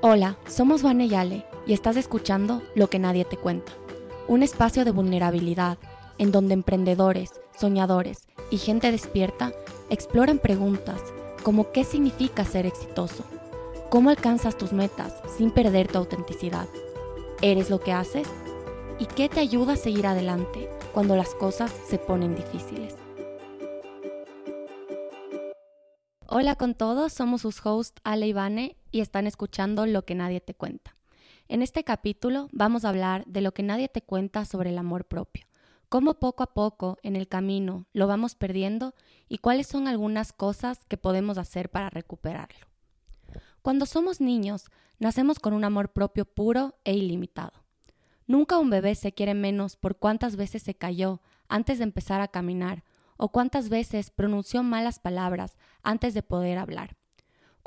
Hola, somos Vane Yale y estás escuchando Lo que nadie te cuenta, un espacio de vulnerabilidad en donde emprendedores, soñadores y gente despierta exploran preguntas como qué significa ser exitoso, cómo alcanzas tus metas sin perder tu autenticidad, eres lo que haces y qué te ayuda a seguir adelante cuando las cosas se ponen difíciles. Hola con todos, somos sus hosts Ale y Vane y están escuchando Lo que nadie te cuenta. En este capítulo vamos a hablar de lo que nadie te cuenta sobre el amor propio, cómo poco a poco en el camino lo vamos perdiendo y cuáles son algunas cosas que podemos hacer para recuperarlo. Cuando somos niños, nacemos con un amor propio puro e ilimitado. Nunca un bebé se quiere menos por cuántas veces se cayó antes de empezar a caminar o cuántas veces pronunció malas palabras antes de poder hablar.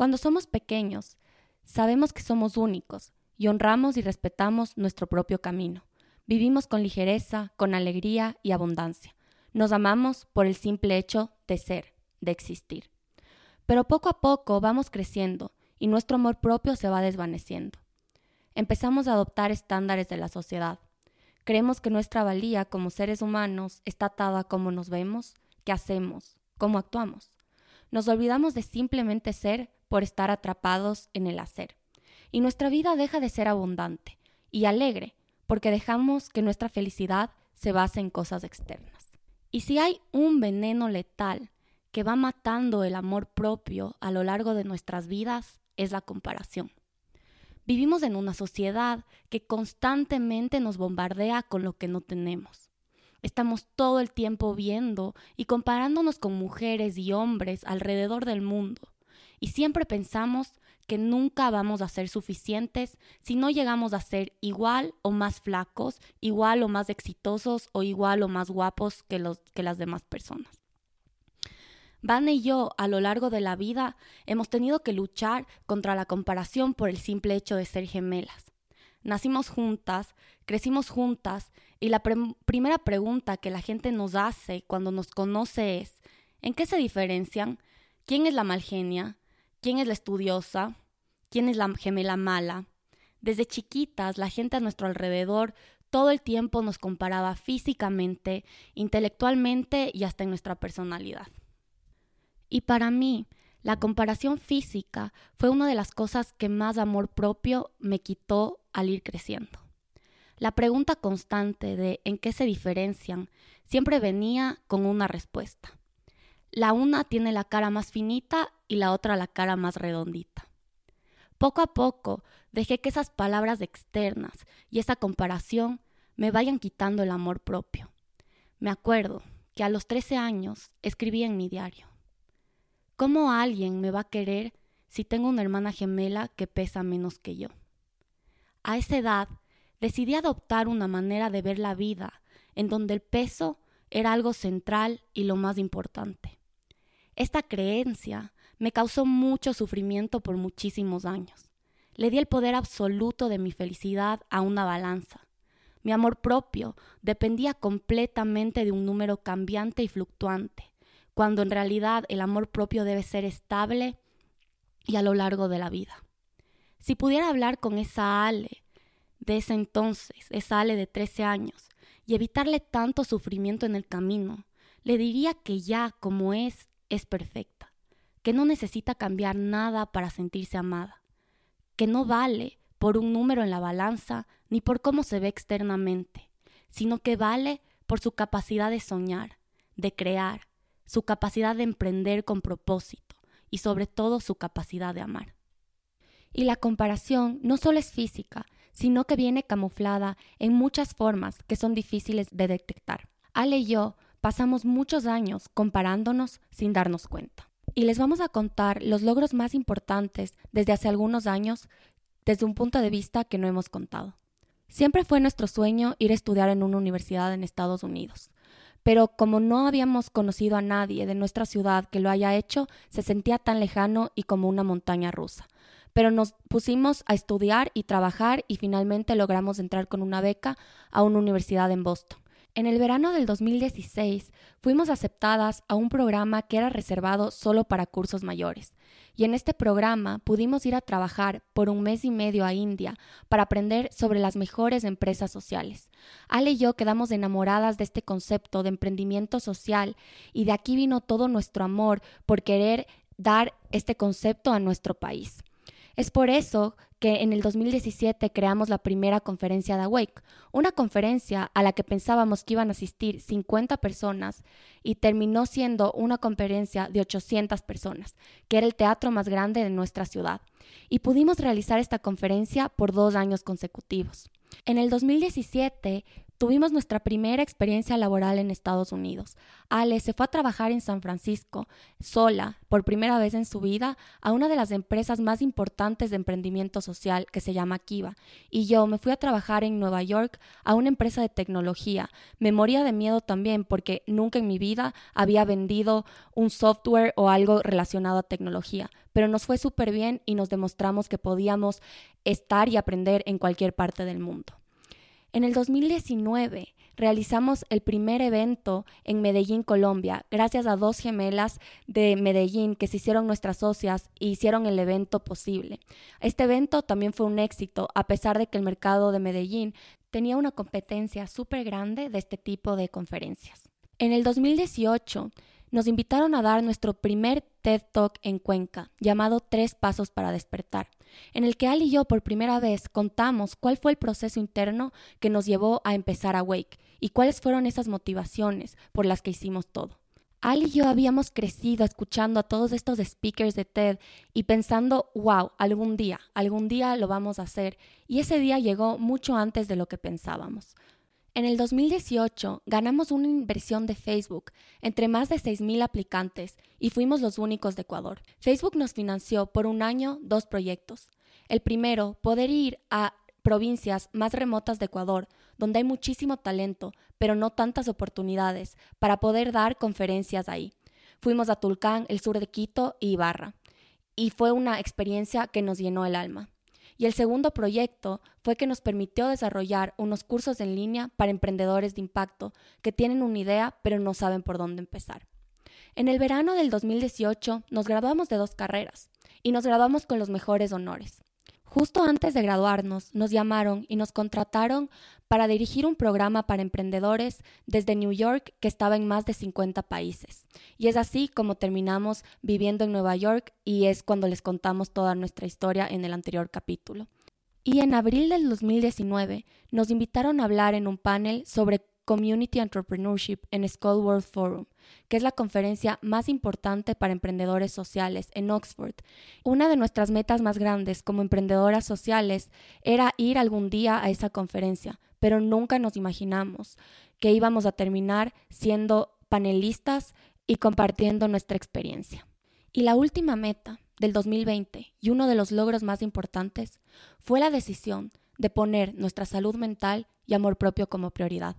Cuando somos pequeños, sabemos que somos únicos y honramos y respetamos nuestro propio camino. Vivimos con ligereza, con alegría y abundancia. Nos amamos por el simple hecho de ser, de existir. Pero poco a poco vamos creciendo y nuestro amor propio se va desvaneciendo. Empezamos a adoptar estándares de la sociedad, Creemos que nuestra valía como seres humanos está atada a cómo nos vemos, qué hacemos, cómo actuamos. Nos olvidamos de simplemente ser por estar atrapados en el hacer. Y nuestra vida deja de ser abundante y alegre porque dejamos que nuestra felicidad se base en cosas externas. Y si hay un veneno letal que va matando el amor propio a lo largo de nuestras vidas, es la comparación. Vivimos en una sociedad que constantemente nos bombardea con lo que no tenemos. Estamos todo el tiempo viendo y comparándonos con mujeres y hombres alrededor del mundo. Y siempre pensamos que nunca vamos a ser suficientes si no llegamos a ser igual o más flacos, igual o más exitosos o igual o más guapos que, los, que las demás personas. Van y yo a lo largo de la vida hemos tenido que luchar contra la comparación por el simple hecho de ser gemelas. Nacimos juntas, crecimos juntas y la primera pregunta que la gente nos hace cuando nos conoce es ¿en qué se diferencian? ¿Quién es la malgenia? ¿Quién es la estudiosa? ¿Quién es la gemela mala? Desde chiquitas la gente a nuestro alrededor todo el tiempo nos comparaba físicamente, intelectualmente y hasta en nuestra personalidad. Y para mí, la comparación física fue una de las cosas que más amor propio me quitó al ir creciendo. La pregunta constante de en qué se diferencian siempre venía con una respuesta. La una tiene la cara más finita y la otra la cara más redondita. Poco a poco dejé que esas palabras externas y esa comparación me vayan quitando el amor propio. Me acuerdo que a los 13 años escribí en mi diario. ¿Cómo alguien me va a querer si tengo una hermana gemela que pesa menos que yo? A esa edad decidí adoptar una manera de ver la vida en donde el peso era algo central y lo más importante. Esta creencia me causó mucho sufrimiento por muchísimos años. Le di el poder absoluto de mi felicidad a una balanza. Mi amor propio dependía completamente de un número cambiante y fluctuante cuando en realidad el amor propio debe ser estable y a lo largo de la vida. Si pudiera hablar con esa Ale de ese entonces, esa Ale de 13 años, y evitarle tanto sufrimiento en el camino, le diría que ya como es, es perfecta, que no necesita cambiar nada para sentirse amada, que no vale por un número en la balanza ni por cómo se ve externamente, sino que vale por su capacidad de soñar, de crear, su capacidad de emprender con propósito y sobre todo su capacidad de amar. Y la comparación no solo es física, sino que viene camuflada en muchas formas que son difíciles de detectar. Ale y yo pasamos muchos años comparándonos sin darnos cuenta. Y les vamos a contar los logros más importantes desde hace algunos años desde un punto de vista que no hemos contado. Siempre fue nuestro sueño ir a estudiar en una universidad en Estados Unidos pero como no habíamos conocido a nadie de nuestra ciudad que lo haya hecho, se sentía tan lejano y como una montaña rusa. Pero nos pusimos a estudiar y trabajar y finalmente logramos entrar con una beca a una universidad en Boston. En el verano del 2016 fuimos aceptadas a un programa que era reservado solo para cursos mayores, y en este programa pudimos ir a trabajar por un mes y medio a India para aprender sobre las mejores empresas sociales. Ale y yo quedamos enamoradas de este concepto de emprendimiento social y de aquí vino todo nuestro amor por querer dar este concepto a nuestro país. Es por eso que en el 2017 creamos la primera conferencia de Awake, una conferencia a la que pensábamos que iban a asistir 50 personas y terminó siendo una conferencia de 800 personas, que era el teatro más grande de nuestra ciudad. Y pudimos realizar esta conferencia por dos años consecutivos. En el 2017 Tuvimos nuestra primera experiencia laboral en Estados Unidos. Ale se fue a trabajar en San Francisco, sola, por primera vez en su vida, a una de las empresas más importantes de emprendimiento social que se llama Kiva. Y yo me fui a trabajar en Nueva York a una empresa de tecnología. Me moría de miedo también porque nunca en mi vida había vendido un software o algo relacionado a tecnología. Pero nos fue súper bien y nos demostramos que podíamos estar y aprender en cualquier parte del mundo. En el 2019 realizamos el primer evento en Medellín, Colombia, gracias a dos gemelas de Medellín que se hicieron nuestras socias e hicieron el evento posible. Este evento también fue un éxito, a pesar de que el mercado de Medellín tenía una competencia súper grande de este tipo de conferencias. En el 2018 nos invitaron a dar nuestro primer TED Talk en Cuenca, llamado Tres Pasos para Despertar, en el que Al y yo por primera vez contamos cuál fue el proceso interno que nos llevó a empezar a Wake y cuáles fueron esas motivaciones por las que hicimos todo. Al y yo habíamos crecido escuchando a todos estos speakers de TED y pensando, wow, algún día, algún día lo vamos a hacer. Y ese día llegó mucho antes de lo que pensábamos. En el 2018 ganamos una inversión de Facebook entre más de 6.000 aplicantes y fuimos los únicos de Ecuador. Facebook nos financió por un año dos proyectos. El primero, poder ir a provincias más remotas de Ecuador, donde hay muchísimo talento, pero no tantas oportunidades, para poder dar conferencias ahí. Fuimos a Tulcán, el sur de Quito y Ibarra. Y fue una experiencia que nos llenó el alma. Y el segundo proyecto fue que nos permitió desarrollar unos cursos en línea para emprendedores de impacto que tienen una idea pero no saben por dónde empezar. En el verano del 2018 nos graduamos de dos carreras y nos graduamos con los mejores honores. Justo antes de graduarnos, nos llamaron y nos contrataron para dirigir un programa para emprendedores desde New York que estaba en más de 50 países. Y es así como terminamos viviendo en Nueva York y es cuando les contamos toda nuestra historia en el anterior capítulo. Y en abril del 2019 nos invitaron a hablar en un panel sobre Community Entrepreneurship en School World Forum, que es la conferencia más importante para emprendedores sociales en Oxford. Una de nuestras metas más grandes como emprendedoras sociales era ir algún día a esa conferencia, pero nunca nos imaginamos que íbamos a terminar siendo panelistas y compartiendo nuestra experiencia. Y la última meta del 2020 y uno de los logros más importantes fue la decisión de poner nuestra salud mental y amor propio como prioridad.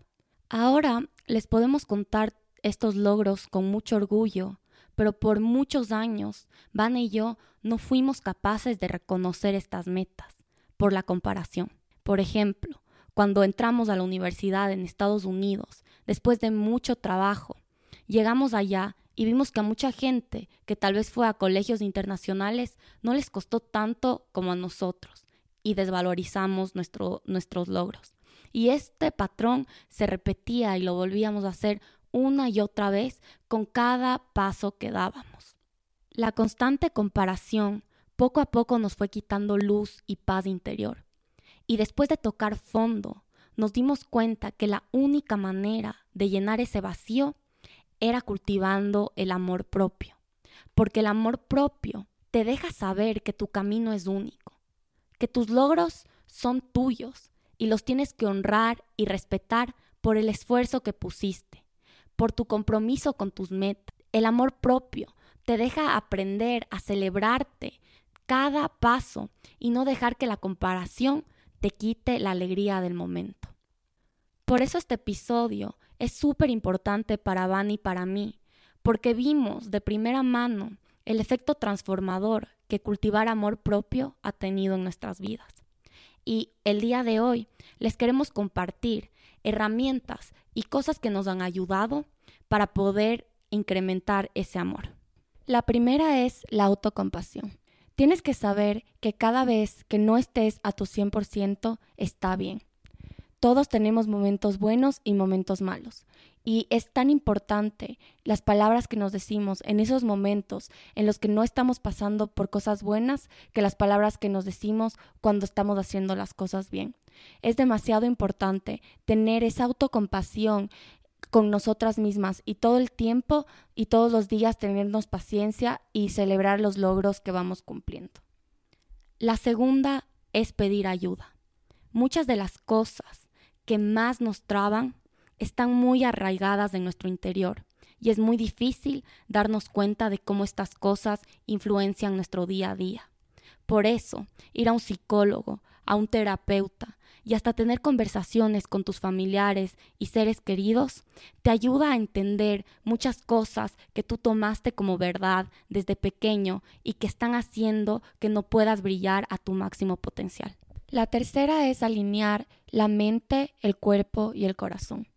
Ahora les podemos contar estos logros con mucho orgullo, pero por muchos años, Van y yo no fuimos capaces de reconocer estas metas por la comparación. Por ejemplo, cuando entramos a la universidad en Estados Unidos, después de mucho trabajo, llegamos allá y vimos que a mucha gente que tal vez fue a colegios internacionales no les costó tanto como a nosotros y desvalorizamos nuestros logros. Y este patrón se repetía y lo volvíamos a hacer una y otra vez con cada paso que dábamos. La constante comparación poco a poco nos fue quitando luz y paz interior. Y después de tocar fondo, nos dimos cuenta que la única manera de llenar ese vacío era cultivando el amor propio. Porque el amor propio te deja saber que tu camino es único, que tus logros son tuyos y los tienes que honrar y respetar por el esfuerzo que pusiste, por tu compromiso con tus metas. El amor propio te deja aprender a celebrarte cada paso y no dejar que la comparación te quite la alegría del momento. Por eso este episodio es súper importante para Van y para mí, porque vimos de primera mano el efecto transformador que cultivar amor propio ha tenido en nuestras vidas. Y el día de hoy les queremos compartir herramientas y cosas que nos han ayudado para poder incrementar ese amor. La primera es la autocompasión. Tienes que saber que cada vez que no estés a tu 100% está bien. Todos tenemos momentos buenos y momentos malos. Y es tan importante las palabras que nos decimos en esos momentos en los que no estamos pasando por cosas buenas que las palabras que nos decimos cuando estamos haciendo las cosas bien. Es demasiado importante tener esa autocompasión con nosotras mismas y todo el tiempo y todos los días tenernos paciencia y celebrar los logros que vamos cumpliendo. La segunda es pedir ayuda. Muchas de las cosas que más nos traban están muy arraigadas en nuestro interior y es muy difícil darnos cuenta de cómo estas cosas influencian nuestro día a día. Por eso, ir a un psicólogo, a un terapeuta y hasta tener conversaciones con tus familiares y seres queridos te ayuda a entender muchas cosas que tú tomaste como verdad desde pequeño y que están haciendo que no puedas brillar a tu máximo potencial. La tercera es alinear la mente, el cuerpo y el corazón.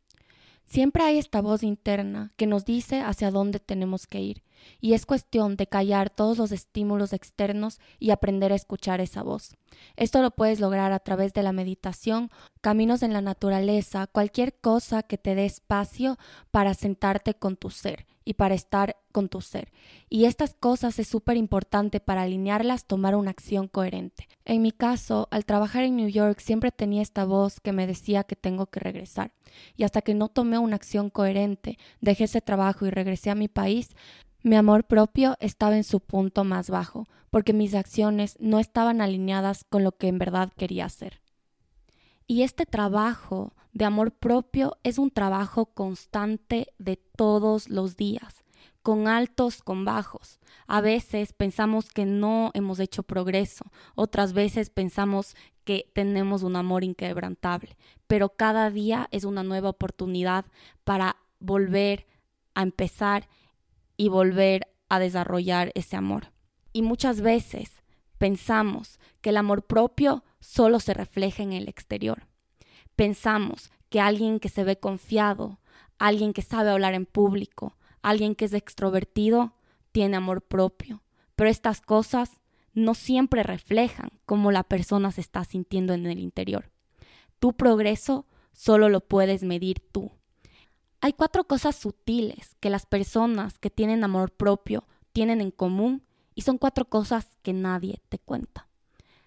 Siempre hay esta voz interna que nos dice hacia dónde tenemos que ir, y es cuestión de callar todos los estímulos externos y aprender a escuchar esa voz. Esto lo puedes lograr a través de la meditación, caminos en la naturaleza, cualquier cosa que te dé espacio para sentarte con tu ser y para estar con tu ser. Y estas cosas es súper importante para alinearlas, tomar una acción coherente. En mi caso, al trabajar en New York siempre tenía esta voz que me decía que tengo que regresar. Y hasta que no tomé una acción coherente, dejé ese trabajo y regresé a mi país, mi amor propio estaba en su punto más bajo, porque mis acciones no estaban alineadas con lo que en verdad quería hacer. Y este trabajo de amor propio es un trabajo constante de todos los días, con altos, con bajos. A veces pensamos que no hemos hecho progreso, otras veces pensamos que tenemos un amor inquebrantable, pero cada día es una nueva oportunidad para volver a empezar y volver a desarrollar ese amor. Y muchas veces pensamos que el amor propio solo se refleja en el exterior pensamos que alguien que se ve confiado, alguien que sabe hablar en público, alguien que es extrovertido, tiene amor propio. Pero estas cosas no siempre reflejan cómo la persona se está sintiendo en el interior. Tu progreso solo lo puedes medir tú. Hay cuatro cosas sutiles que las personas que tienen amor propio tienen en común y son cuatro cosas que nadie te cuenta.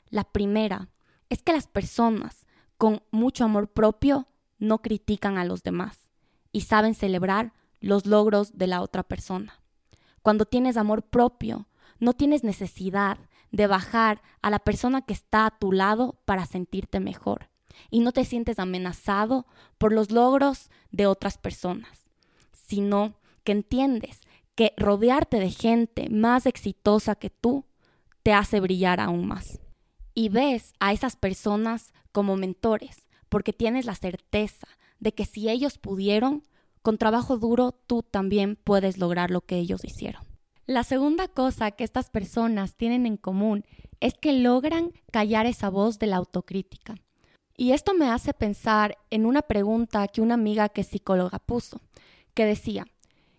La primera es que las personas con mucho amor propio, no critican a los demás y saben celebrar los logros de la otra persona. Cuando tienes amor propio, no tienes necesidad de bajar a la persona que está a tu lado para sentirte mejor y no te sientes amenazado por los logros de otras personas, sino que entiendes que rodearte de gente más exitosa que tú te hace brillar aún más y ves a esas personas como mentores, porque tienes la certeza de que si ellos pudieron, con trabajo duro tú también puedes lograr lo que ellos hicieron. La segunda cosa que estas personas tienen en común es que logran callar esa voz de la autocrítica. Y esto me hace pensar en una pregunta que una amiga que psicóloga puso, que decía,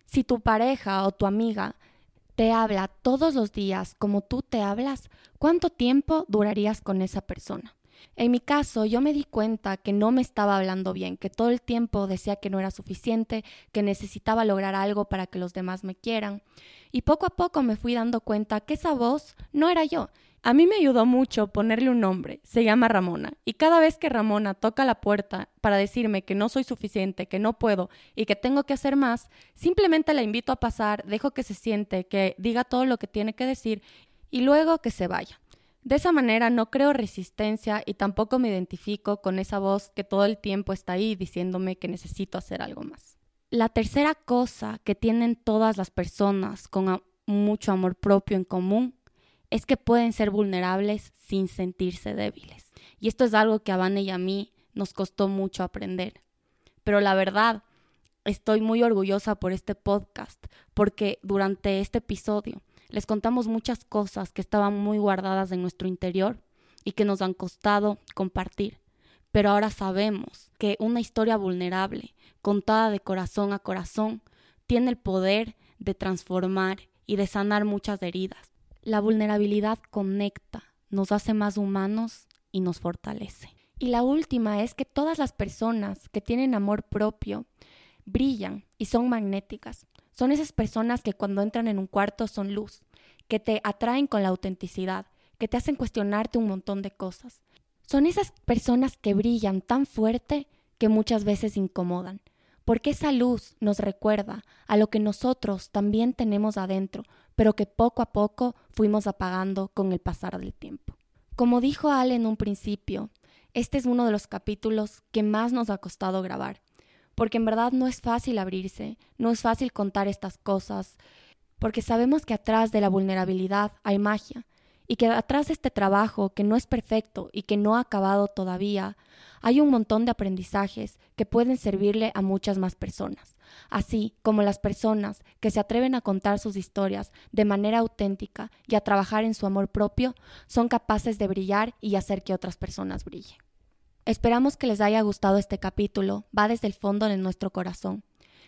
si tu pareja o tu amiga te habla todos los días como tú te hablas, ¿cuánto tiempo durarías con esa persona? En mi caso, yo me di cuenta que no me estaba hablando bien, que todo el tiempo decía que no era suficiente, que necesitaba lograr algo para que los demás me quieran. Y poco a poco me fui dando cuenta que esa voz no era yo a mí me ayudó mucho ponerle un nombre, se llama Ramona, y cada vez que Ramona toca la puerta para decirme que no soy suficiente, que no puedo y que tengo que hacer más, simplemente la invito a pasar, dejo que se siente, que diga todo lo que tiene que decir y luego que se vaya. De esa manera no creo resistencia y tampoco me identifico con esa voz que todo el tiempo está ahí diciéndome que necesito hacer algo más. La tercera cosa que tienen todas las personas con mucho amor propio en común es que pueden ser vulnerables sin sentirse débiles. Y esto es algo que a Vane y a mí nos costó mucho aprender. Pero la verdad, estoy muy orgullosa por este podcast, porque durante este episodio les contamos muchas cosas que estaban muy guardadas en nuestro interior y que nos han costado compartir. pero ahora sabemos que una historia vulnerable, contada de corazón a corazón, tiene el poder de transformar y de sanar muchas heridas. La vulnerabilidad conecta, nos hace más humanos y nos fortalece. Y la última es que todas las personas que tienen amor propio brillan y son magnéticas. Son esas personas que cuando entran en un cuarto son luz, que te atraen con la autenticidad, que te hacen cuestionarte un montón de cosas. Son esas personas que brillan tan fuerte que muchas veces incomodan, porque esa luz nos recuerda a lo que nosotros también tenemos adentro, pero que poco a poco fuimos apagando con el pasar del tiempo. Como dijo Ale en un principio, este es uno de los capítulos que más nos ha costado grabar, porque en verdad no es fácil abrirse, no es fácil contar estas cosas, porque sabemos que atrás de la vulnerabilidad hay magia, y que atrás de este trabajo, que no es perfecto y que no ha acabado todavía, hay un montón de aprendizajes que pueden servirle a muchas más personas, así como las personas que se atreven a contar sus historias de manera auténtica y a trabajar en su amor propio, son capaces de brillar y hacer que otras personas brillen. Esperamos que les haya gustado este capítulo, va desde el fondo de nuestro corazón.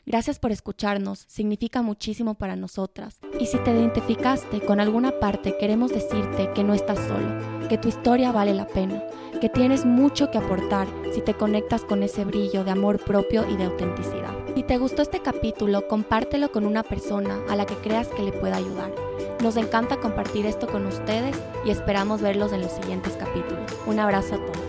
Gracias por escucharnos, significa muchísimo para nosotras. Y si te identificaste con alguna parte, queremos decirte que no estás solo, que tu historia vale la pena, que tienes mucho que aportar si te conectas con ese brillo de amor propio y de autenticidad. Si te gustó este capítulo, compártelo con una persona a la que creas que le pueda ayudar. Nos encanta compartir esto con ustedes y esperamos verlos en los siguientes capítulos. Un abrazo a todos.